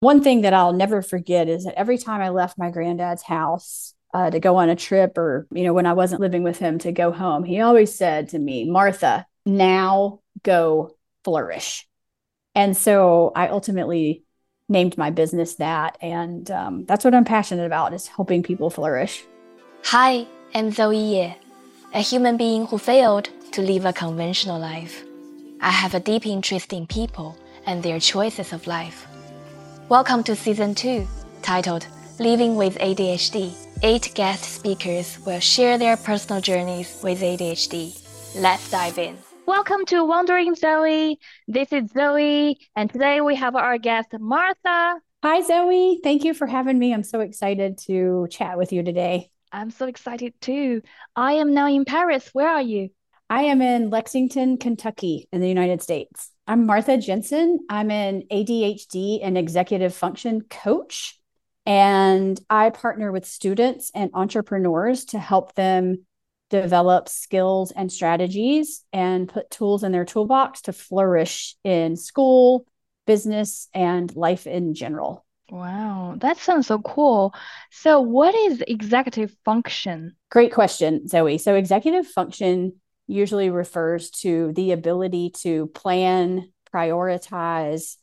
One thing that I'll never forget is that every time I left my granddad's house uh, to go on a trip or, you know, when I wasn't living with him to go home, he always said to me, Martha, now go flourish. And so I ultimately named my business that. And um, that's what I'm passionate about is helping people flourish. Hi, I'm Zoe Ye, a human being who failed to live a conventional life. I have a deep interest in people and their choices of life. Welcome to season two, titled Living with ADHD. Eight guest speakers will share their personal journeys with ADHD. Let's dive in. Welcome to Wondering Zoe. This is Zoe, and today we have our guest, Martha. Hi, Zoe. Thank you for having me. I'm so excited to chat with you today. I'm so excited too. I am now in Paris. Where are you? I am in Lexington, Kentucky, in the United States. I'm Martha Jensen. I'm an ADHD and executive function coach. And I partner with students and entrepreneurs to help them develop skills and strategies and put tools in their toolbox to flourish in school, business, and life in general. Wow, that sounds so cool. So, what is executive function? Great question, Zoe. So, executive function usually refers to the ability to plan, prioritize,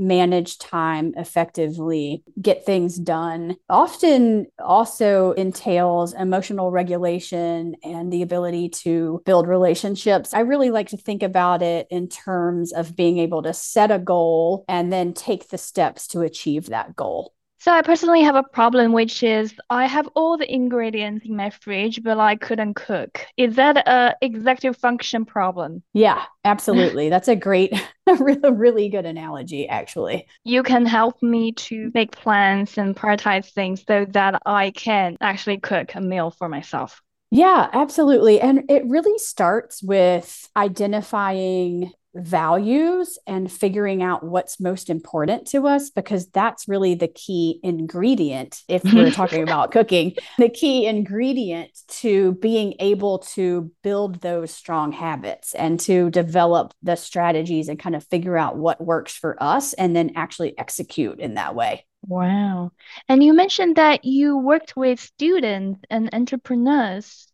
manage time effectively, get things done. Often also entails emotional regulation and the ability to build relationships. I really like to think about it in terms of being able to set a goal and then take the steps to achieve that goal. So I personally have a problem, which is I have all the ingredients in my fridge, but I couldn't cook. Is that a executive function problem? Yeah, absolutely. That's a great, really, really good analogy, actually. You can help me to make plans and prioritize things so that I can actually cook a meal for myself. Yeah, absolutely. And it really starts with identifying values and figuring out what's most important to us because that's really the key ingredient if we're mm-hmm. talking about cooking the key ingredient to being able to build those strong habits and to develop the strategies and kind of figure out what works for us and then actually execute in that way. Wow. And you mentioned that you worked with students and entrepreneurs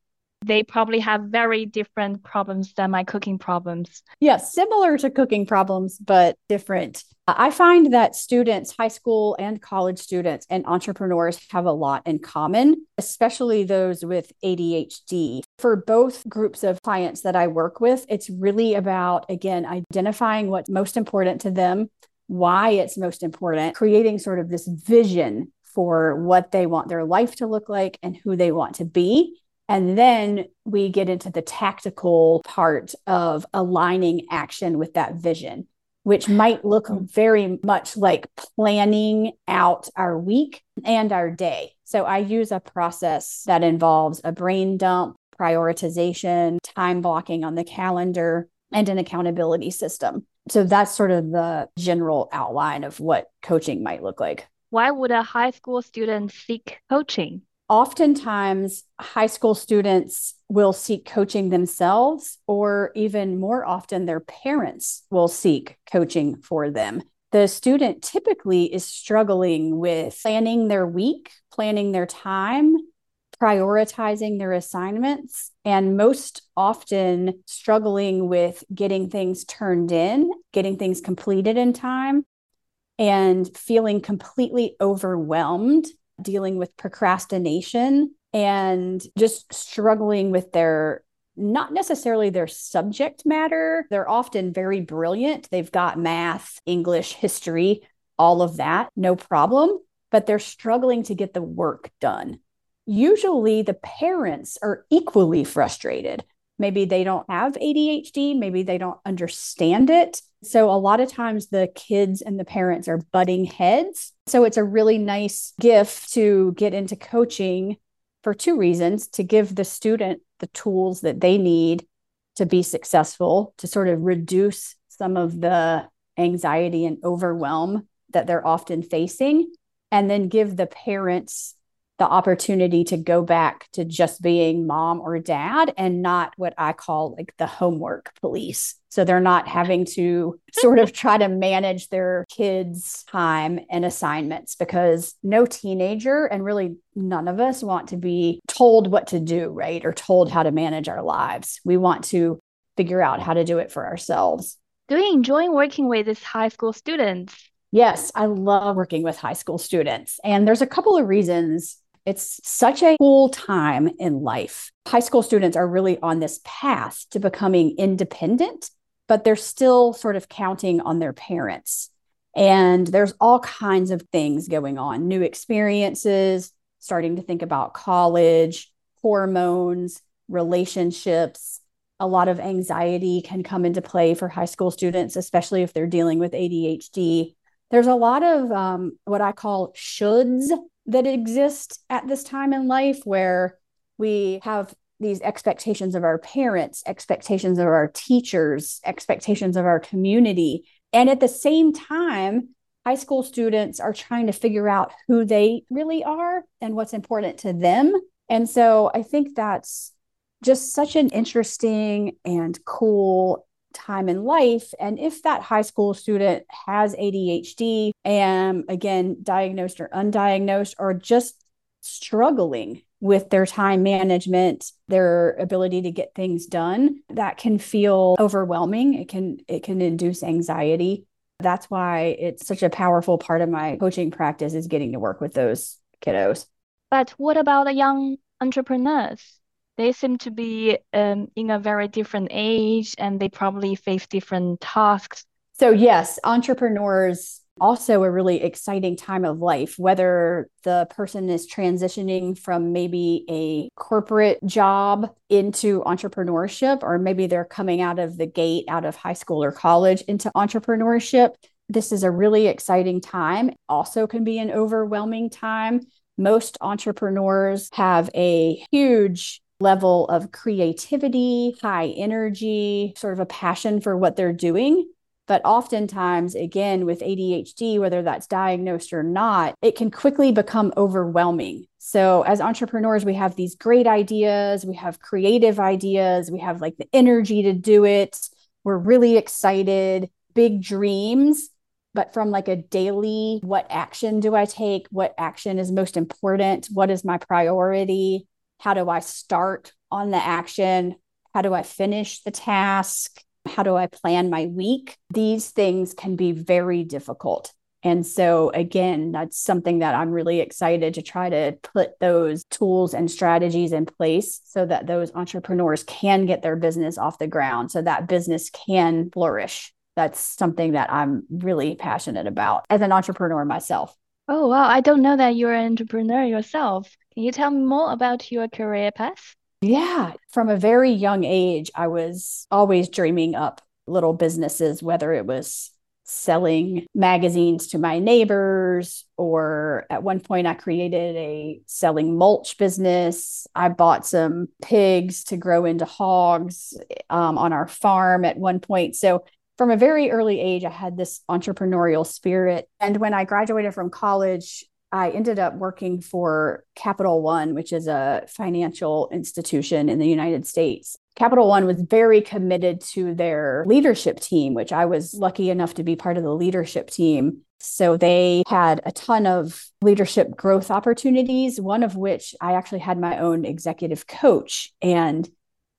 they probably have very different problems than my cooking problems. Yeah, similar to cooking problems, but different. I find that students, high school and college students, and entrepreneurs have a lot in common, especially those with ADHD. For both groups of clients that I work with, it's really about, again, identifying what's most important to them, why it's most important, creating sort of this vision for what they want their life to look like and who they want to be and then we get into the tactical part of aligning action with that vision, which might look mm. very much like planning out our week and our day. So I use a process that involves a brain dump, prioritization, time blocking on the calendar, and an accountability system. So that's sort of the general outline of what coaching might look like. Why would a high school student seek coaching? Oftentimes high school students will seek coaching themselves, or even more often, their parents will seek coaching for them. The student typically is struggling with planning their week, planning their time, prioritizing their assignments, and most often struggling with getting things turned in, getting things completed in time, and feeling completely overwhelmed dealing with procrastination and just struggling with their not necessarily their subject matter. They're often very brilliant. They've got math, English, history, all of that, no problem, but they're struggling to get the work done. Usually the parents are equally frustrated. Maybe they don't have ADHD, maybe they don't understand it. So, a lot of times the kids and the parents are butting heads. So, it's a really nice gift to get into coaching for two reasons to give the student the tools that they need to be successful, to sort of reduce some of the anxiety and overwhelm that they're often facing, and then give the parents the opportunity to go back to just being mom or dad and not what I call like the homework police. So they're not having to sort of try to manage their kids' time and assignments because no teenager and really none of us want to be told what to do, right? Or told how to manage our lives. We want to figure out how to do it for ourselves. Do you enjoy working with these high school students? Yes, I love working with high school students. And there's a couple of reasons it's such a cool time in life. High school students are really on this path to becoming independent, but they're still sort of counting on their parents. And there's all kinds of things going on new experiences, starting to think about college, hormones, relationships. A lot of anxiety can come into play for high school students, especially if they're dealing with ADHD. There's a lot of um, what I call shoulds that exist at this time in life where we have these expectations of our parents, expectations of our teachers, expectations of our community. And at the same time, high school students are trying to figure out who they really are and what's important to them. And so I think that's just such an interesting and cool time in life. And if that high school student has ADHD and again, diagnosed or undiagnosed, or just struggling with their time management, their ability to get things done, that can feel overwhelming. It can it can induce anxiety. That's why it's such a powerful part of my coaching practice is getting to work with those kiddos. But what about the young entrepreneurs? They seem to be um, in a very different age and they probably face different tasks. So, yes, entrepreneurs also a really exciting time of life, whether the person is transitioning from maybe a corporate job into entrepreneurship, or maybe they're coming out of the gate out of high school or college into entrepreneurship. This is a really exciting time, also can be an overwhelming time. Most entrepreneurs have a huge level of creativity, high energy, sort of a passion for what they're doing. But oftentimes, again, with ADHD, whether that's diagnosed or not, it can quickly become overwhelming. So, as entrepreneurs, we have these great ideas, we have creative ideas, we have like the energy to do it. We're really excited, big dreams. But from like a daily, what action do I take? What action is most important? What is my priority? How do I start on the action? How do I finish the task? How do I plan my week? These things can be very difficult. And so, again, that's something that I'm really excited to try to put those tools and strategies in place so that those entrepreneurs can get their business off the ground, so that business can flourish. That's something that I'm really passionate about as an entrepreneur myself. Oh, wow. I don't know that you're an entrepreneur yourself. Can you tell me more about your career path? Yeah. From a very young age, I was always dreaming up little businesses, whether it was selling magazines to my neighbors, or at one point I created a selling mulch business. I bought some pigs to grow into hogs um, on our farm at one point. So from a very early age, I had this entrepreneurial spirit. And when I graduated from college, I ended up working for Capital One, which is a financial institution in the United States. Capital One was very committed to their leadership team, which I was lucky enough to be part of the leadership team. So they had a ton of leadership growth opportunities, one of which I actually had my own executive coach. And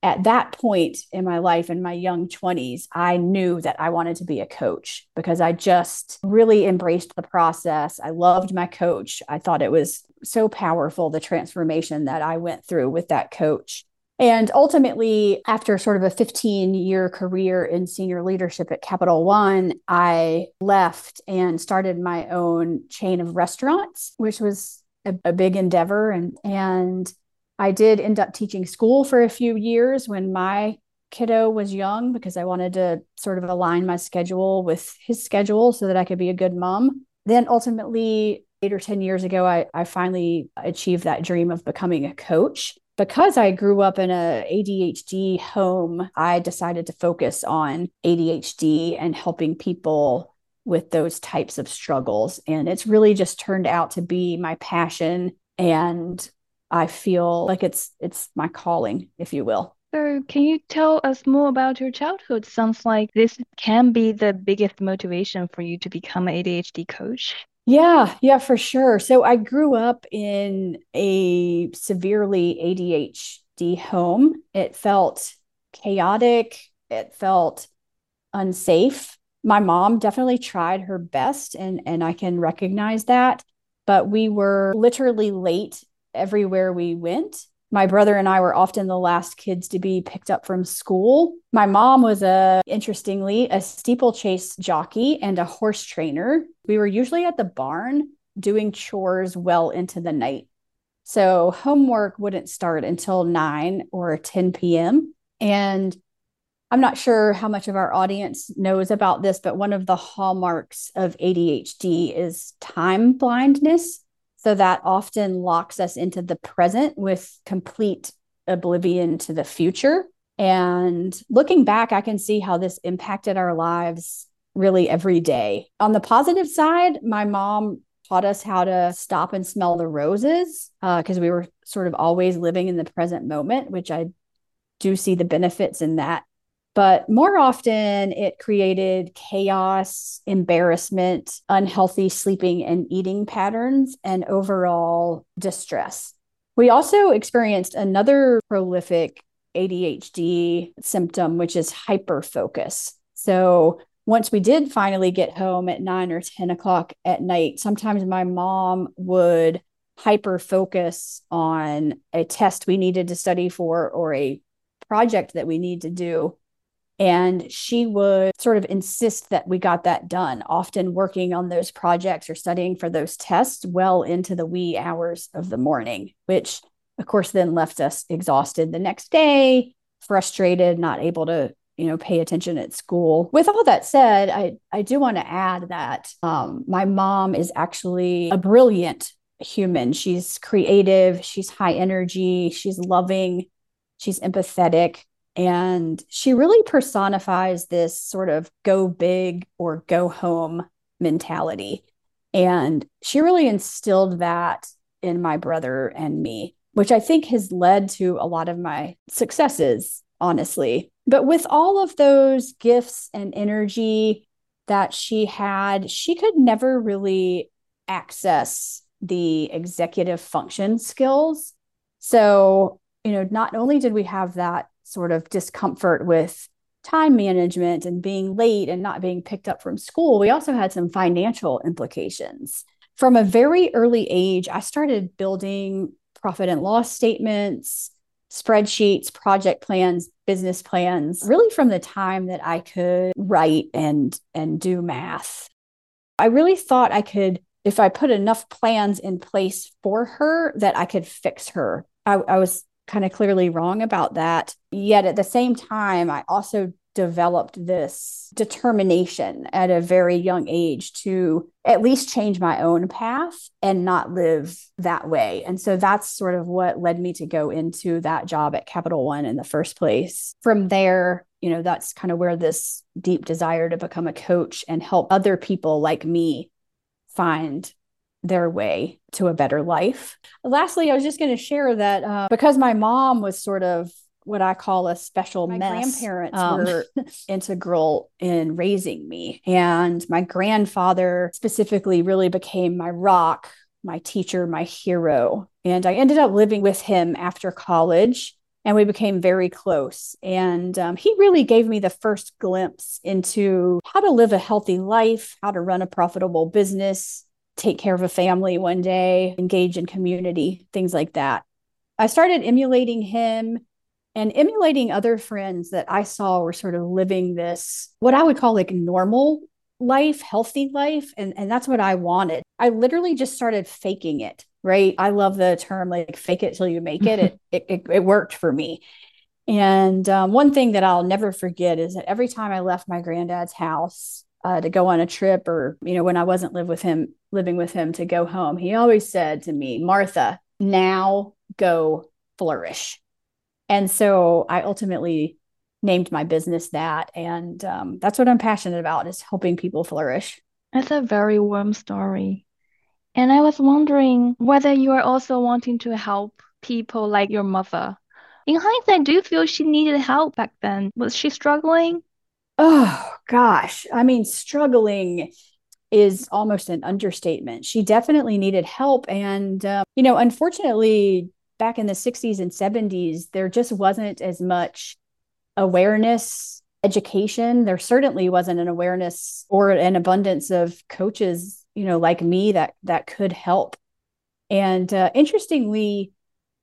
at that point in my life in my young 20s i knew that i wanted to be a coach because i just really embraced the process. I loved my coach. I thought it was so powerful the transformation that i went through with that coach. And ultimately after sort of a 15 year career in senior leadership at capital one i left and started my own chain of restaurants which was a, a big endeavor. And and I did end up teaching school for a few years when my kiddo was young because I wanted to sort of align my schedule with his schedule so that I could be a good mom. Then ultimately, eight or 10 years ago, I, I finally achieved that dream of becoming a coach. Because I grew up in a ADHD home, I decided to focus on ADHD and helping people with those types of struggles. And it's really just turned out to be my passion and I feel like it's it's my calling, if you will. So, can you tell us more about your childhood? Sounds like this can be the biggest motivation for you to become an ADHD coach. Yeah, yeah, for sure. So I grew up in a severely ADHD home. It felt chaotic, it felt unsafe. My mom definitely tried her best and and I can recognize that, but we were literally late everywhere we went. My brother and I were often the last kids to be picked up from school. My mom was a interestingly a steeplechase jockey and a horse trainer. We were usually at the barn doing chores well into the night. So homework wouldn't start until 9 or 10 p.m. And I'm not sure how much of our audience knows about this, but one of the hallmarks of ADHD is time blindness. So that often locks us into the present with complete oblivion to the future. And looking back, I can see how this impacted our lives really every day. On the positive side, my mom taught us how to stop and smell the roses because uh, we were sort of always living in the present moment, which I do see the benefits in that but more often, it created chaos, embarrassment, unhealthy sleeping and eating patterns, and overall distress. We also experienced another prolific ADHD symptom, which is hyperfocus. So once we did finally get home at nine or 10 o'clock at night, sometimes my mom would hyper focus on a test we needed to study for or a project that we need to do. And she would sort of insist that we got that done, often working on those projects or studying for those tests well into the wee hours of the morning, which of course then left us exhausted the next day, frustrated, not able to you know pay attention at school. With all that said i i do want to add that um, my mom is actually a brilliant human. She's creative she's high energy she's loving she's empathetic and she really personifies this sort of go big or go home mentality. And she really instilled that in my brother and me, which I think has led to a lot of my successes, honestly. But with all of those gifts and energy that she had, she could never really access the executive function skills. So, you know, not only did we have that sort of discomfort with time management and being late and not being picked up from school, we also had some financial implications. From a very early age, I started building profit and loss statements, spreadsheets, project plans, business plans, really from the time that I could write and and do math. I really thought I could if I put enough plans in place for her that I could fix her. I, I was kind of clearly wrong about that. Yet at the same time, I also developed this determination at a very young age to at least change my own path and not live that way. And so that's sort of what led me to go into that job at Capital One in the first place. From there, you know, that's kind of where this deep desire to become a coach and help other people like me find their way to a better life. Lastly, I was just going to share that uh, because my mom was sort of what I call a special my mess. grandparents um, were integral in raising me. And my grandfather specifically really became my rock, my teacher, my hero. And I ended up living with him after college and we became very close. And um, he really gave me the first glimpse into how to live a healthy life, how to run a profitable business, take care of a family one day, engage in community, things like that. I started emulating him and emulating other friends that I saw were sort of living this, what I would call like normal life, healthy life. And, and that's what I wanted. I literally just started faking it, right? I love the term like fake it till you make it. it, it, it, it worked for me. And um, one thing that I'll never forget is that every time I left my granddad's house, uh, to go on a trip or you know when i wasn't live with him living with him to go home he always said to me martha now go flourish and so i ultimately named my business that and um, that's what i'm passionate about is helping people flourish that's a very warm story And I was wondering whether you are also wanting to help people like your mother. In hindsight, do you feel she needed help back then? Was she struggling? Oh, gosh. I mean, struggling is almost an understatement. She definitely needed help. And, um, you know, unfortunately, back in the 60s and 70s, there just wasn't as much awareness, education. There certainly wasn't an awareness or an abundance of coaches, you know, like me that that could help. And uh, interestingly,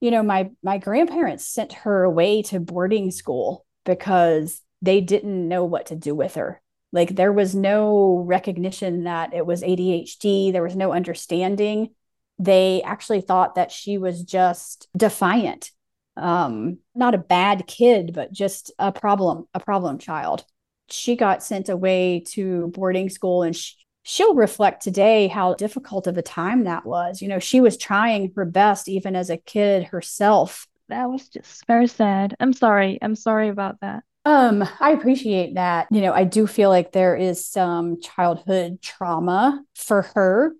you know, my my grandparents sent her away to boarding school because they didn't know what to do with her. Like there was no recognition that it was ADHD, there was no understanding. They actually thought that she was just defiant. Um, not a bad kid, but just a problem, a problem child. She got sent away to boarding school and she, she'll reflect today how difficult of a time that was. You know, she was trying her best even as a kid herself. That was just very sad. I'm sorry. I'm sorry about that. Um, I appreciate that. You know, I do feel like there is some childhood trauma for her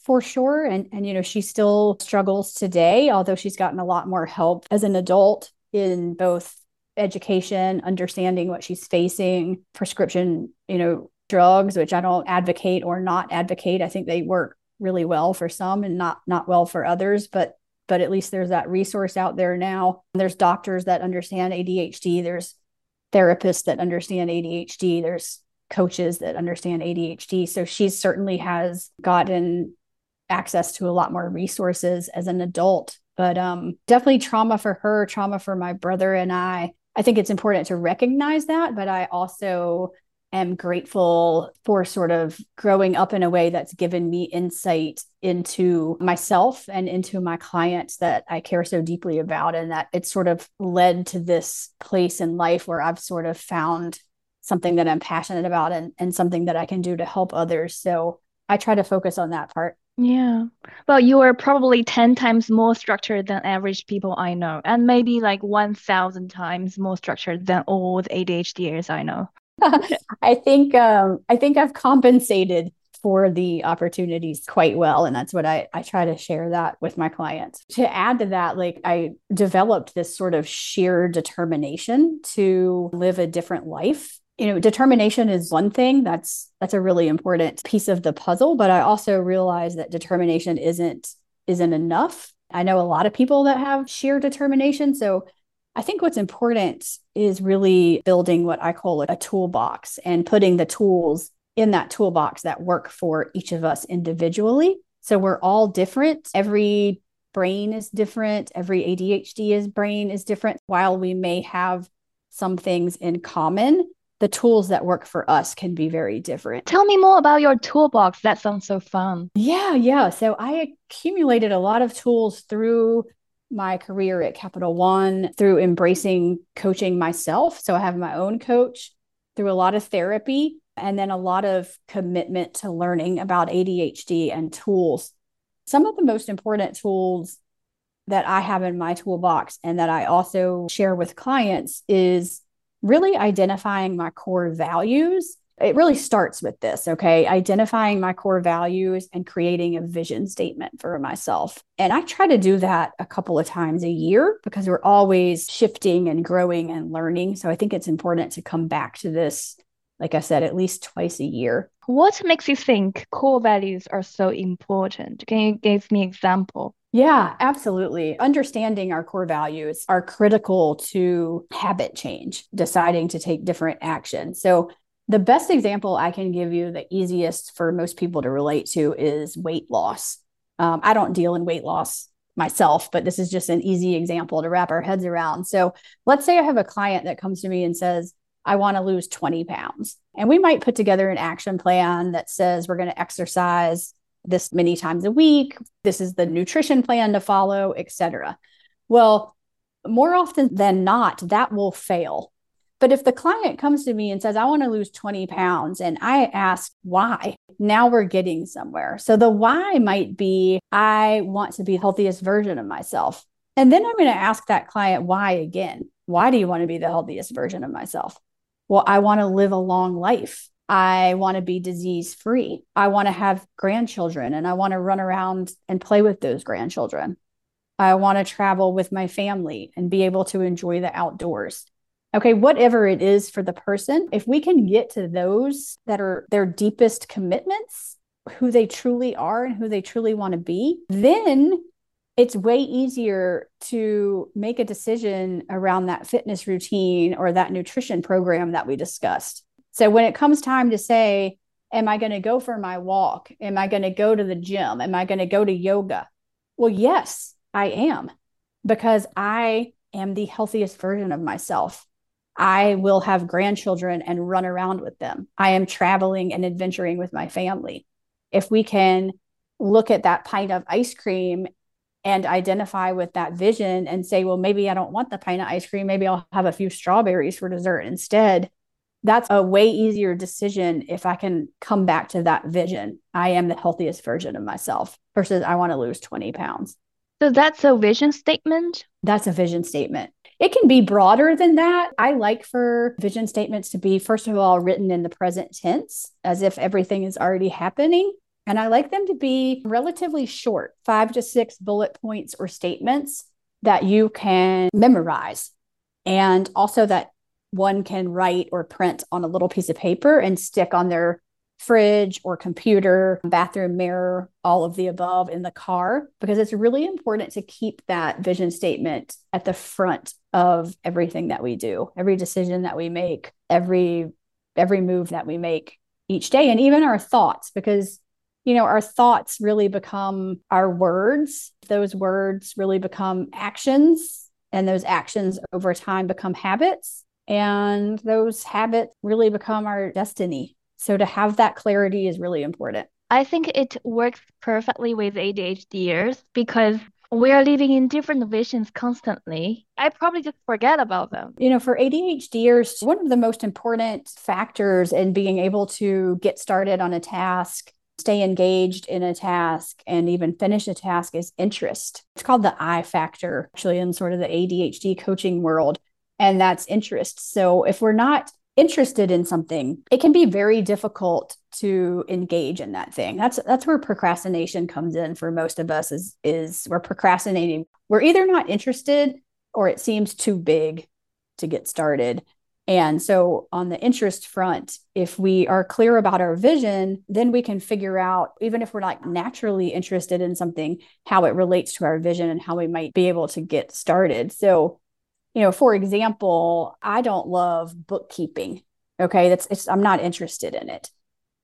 for sure. And and you know, she still struggles today, although she's gotten a lot more help as an adult in both education, understanding what she's facing, prescription, you know, drugs, which I don't advocate or not advocate. I think they work really well for some and not not well for others, but but at least there's that resource out there now. There's doctors that understand ADHD. There's therapists that understand ADHD. There's coaches that understand ADHD. So she certainly has gotten access to a lot more resources as an adult. But um, definitely trauma for her, trauma for my brother and I. I think it's important to recognize that, but I also am grateful for sort of growing up in a way that's given me insight into myself and into my clients that I care so deeply about. And that it's sort of led to this place in life where I've sort of found something that I'm passionate about and, and something that I can do to help others. So I try to focus on that part. Yeah. Well, you are probably 10 times more structured than average people I know, and maybe like 1,000 times more structured than all the ADHDers I know. I think um, I think I've compensated for the opportunities quite well and that's what I, I try to share that with my clients. To add to that like i developed this sort of sheer determination to live a different life. You know determination is one thing that's that's a really important piece of the puzzle but i also realize that determination isn't isn't enough. I know a lot of people that have sheer determination so I think what's important is really building what I call a toolbox and putting the tools in that toolbox that work for each of us individually. So we're all different. Every brain is different. Every ADHD is brain is different. While we may have some things in common, the tools that work for us can be very different. Tell me more about your toolbox. That sounds so fun. Yeah, yeah. So I accumulated a lot of tools through my career at Capital One through embracing coaching myself. So I have my own coach through a lot of therapy and then a lot of commitment to learning about ADHD and tools. Some of the most important tools that I have in my toolbox and that I also share with clients is really identifying my core values it really starts with this, okay? Identifying my core values and creating a vision statement for myself. And I try to do that a couple of times a year because we're always shifting and growing and learning. So I think it's important to come back to this, like I said, at least twice a year. What makes you think core values are so important? Can you give me example? Yeah, absolutely. Understanding our core values are critical to habit change, deciding to take different action. So the best example I can give you, the easiest for most people to relate to, is weight loss. Um, I don't deal in weight loss myself, but this is just an easy example to wrap our heads around. So let's say I have a client that comes to me and says, I want to lose 20 pounds. And we might put together an action plan that says we're going to exercise this many times a week. This is the nutrition plan to follow, etc. Well, more often than not, that will fail but if the client comes to me and says, I want to lose 20 pounds, and I ask why, now we're getting somewhere. So the why might be, I want to be the healthiest version of myself. And then I'm going to ask that client why again. Why do you want to be the healthiest version of myself? Well, I want to live a long life. I want to be disease free. I want to have grandchildren and I want to run around and play with those grandchildren. I want to travel with my family and be able to enjoy the outdoors. Okay, whatever it is for the person, if we can get to those that are their deepest commitments, who they truly are and who they truly want to be, then it's way easier to make a decision around that fitness routine or that nutrition program that we discussed. So when it comes time to say, Am I going to go for my walk? Am I going to go to the gym? Am I going to go to yoga? Well, yes, I am, because I am the healthiest version of myself. I will have grandchildren and run around with them. I am traveling and adventuring with my family. If we can look at that pint of ice cream and identify with that vision and say, well, maybe I don't want the pint of ice cream. Maybe I'll have a few strawberries for dessert instead. That's a way easier decision if I can come back to that vision. I am the healthiest version of myself versus I want to lose 20 pounds. So that's a vision statement? That's a vision statement. It can be broader than that. I like for vision statements to be, first of all, written in the present tense as if everything is already happening. And I like them to be relatively short, five to six bullet points or statements that you can memorize. And also that one can write or print on a little piece of paper and stick on their fridge or computer, bathroom mirror, all of the above in the car, because it's really important to keep that vision statement at the front of everything that we do, every decision that we make, every every move that we make each day and even our thoughts because you know, our thoughts really become our words. Those words really become actions, and those actions over time become habits. And those habits really become our destiny. So to have that clarity is really important. I think it works perfectly with ADHDers because we are living in different visions constantly. I probably just forget about them. You know, for ADHDers, one of the most important factors in being able to get started on a task stay engaged in a task and even finish a task is interest. It's called the I factor, actually, in sort of the ADHD coaching world. And that's interest. So if we're not interested in something, it can be very difficult to engage in that thing. That's that's where procrastination comes in for most of us is is we're procrastinating. We're either not interested or it seems too big to get started. And so, on the interest front, if we are clear about our vision, then we can figure out, even if we're not naturally interested in something, how it relates to our vision and how we might be able to get started. So, you know, for example, I don't love bookkeeping. Okay. That's, it's, I'm not interested in it.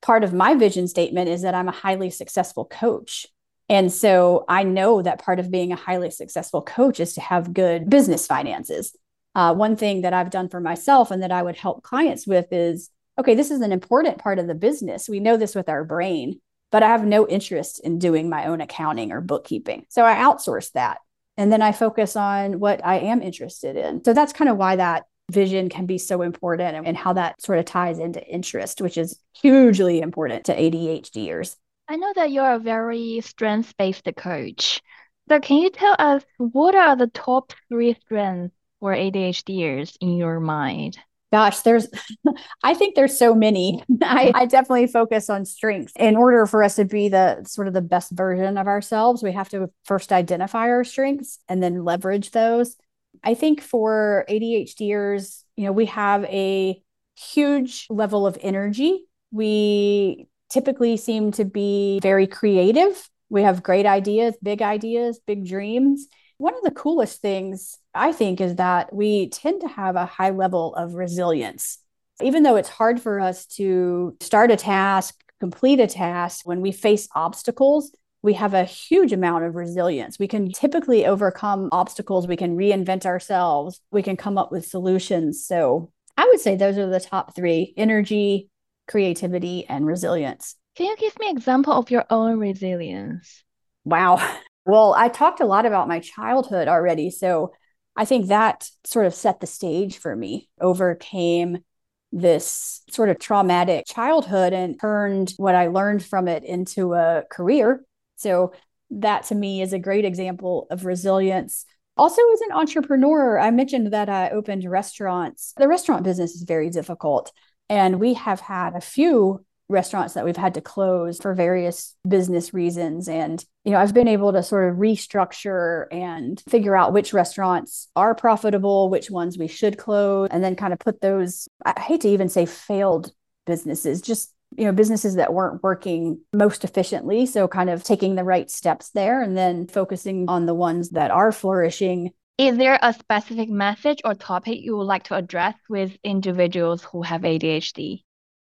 Part of my vision statement is that I'm a highly successful coach. And so I know that part of being a highly successful coach is to have good business finances uh, one thing that I've done for myself and that I would help clients with is okay, this is an important part of the business. We know this with our brain, but I have no interest in doing my own accounting or bookkeeping. So I outsource that. And then I focus on what I am interested in. So that's kind of why that vision can be so important and how that sort of ties into interest, which is hugely important to ADHDers. I know that you're a very strengths based coach. So, can you tell us what are the top three strengths or ADHDers in your mind? Gosh, there's, I think there's so many. I, I definitely focus on strengths. In order for us to be the sort of the best version of ourselves, we have to first identify our strengths and then leverage those. I think for ADHDers, you know, we have a huge level of energy. We typically seem to be very creative. We have great ideas, big ideas, big dreams. One of the coolest things I think is that we tend to have a high level of resilience. Even though it's hard for us to start a task, complete a task, when we face obstacles, we have a huge amount of resilience. We can typically overcome obstacles. We can reinvent ourselves. We can come up with solutions. So I would say those are the top three energy, creativity, and resilience. Can you give me an example of your own resilience? Wow. Well, I talked a lot about my childhood already. So I think that sort of set the stage for me, overcame this sort of traumatic childhood and turned what I learned from it into a career. So that to me is a great example of resilience. Also, as an entrepreneur, I mentioned that I opened restaurants. The restaurant business is very difficult. And we have had a few restaurants that we've had to close for various business reasons. And you know I've been able to sort of restructure and figure out which restaurants are profitable which ones we should close and then kind of put those I hate to even say failed businesses just you know businesses that weren't working most efficiently. So kind of taking the right steps there and then focusing on the ones that are flourishing. Is there a specific message or topic you would like to address with individuals who have ADHD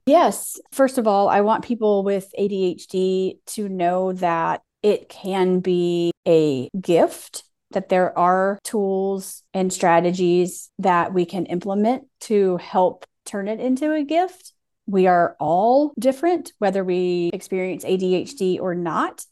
Yes. First of all, I want people with ADHD to know that it can be a gift, that there are tools and strategies that we can implement to help turn it into a gift. We are all different, whether we experience ADHD or not,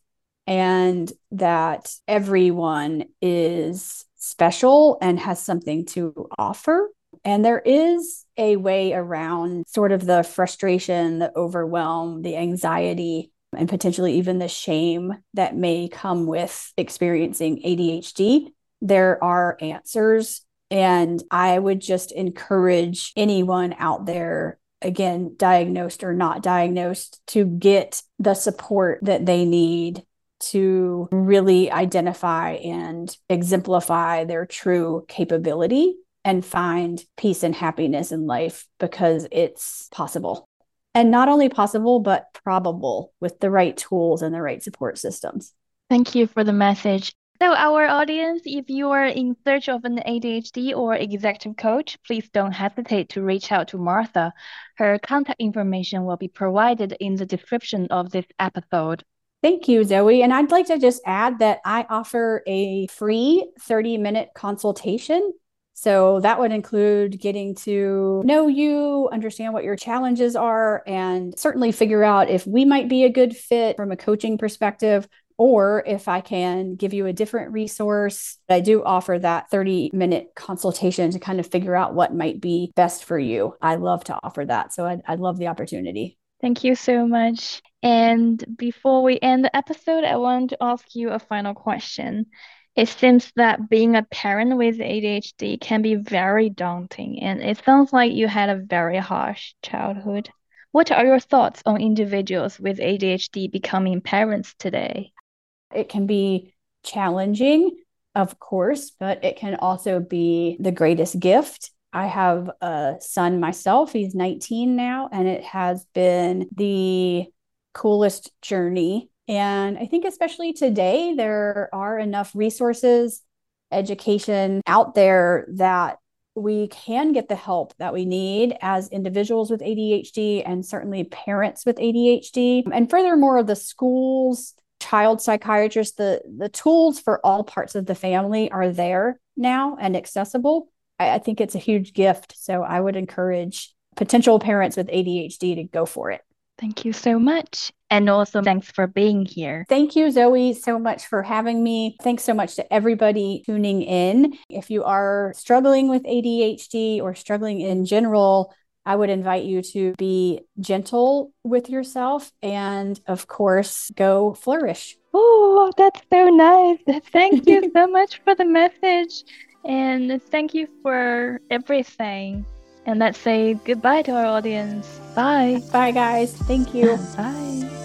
and that everyone is special and has something to offer. And there is a way around sort of the frustration, the overwhelm, the anxiety, and potentially even the shame that may come with experiencing ADHD. There are answers. And I would just encourage anyone out there, again, diagnosed or not diagnosed, to get the support that they need to really identify and exemplify their true capability and find peace and happiness in life because it's possible. And not only possible, but probable with the right tools and the right support systems. Thank you for the message. So, our audience, if you are in search of an ADHD or executive coach, please don't hesitate to reach out to Martha. Her contact information will be provided in the description of this episode. Thank you, Zoe. And I'd like to just add that I offer a free 30 minute consultation so that would include getting to know you, understand what your challenges are, and certainly figure out if we might be a good fit from a coaching perspective or if I can give you a different resource. I do offer that 30 minute consultation to kind of figure out what might be best for you. I love to offer that. So I'd, I'd love the opportunity. Thank you so much. And before we end the episode, I want to ask you a final question. It seems that being a parent with ADHD can be very daunting, and it sounds like you had a very harsh childhood. What are your thoughts on individuals with ADHD becoming parents today? It can be challenging, of course, but it can also be the greatest gift. I have a son myself. He's 19 now, and it has been the coolest journey and I think, especially today, there are enough resources, education out there that we can get the help that we need as individuals with ADHD and certainly parents with ADHD. And furthermore, the schools, child psychiatrists, the, the tools for all parts of the family are there now and accessible. I, I think it's a huge gift. So I would encourage potential parents with ADHD to go for it. Thank you so much. And also, thanks for being here. Thank you, Zoe, so much for having me. Thanks so much to everybody tuning in. If you are struggling with ADHD or struggling in general, I would invite you to be gentle with yourself and, of course, go flourish. Oh, that's so nice. Thank you so much for the message. And thank you for everything. And let's say goodbye to our audience. Bye. Bye, guys. Thank you. Bye.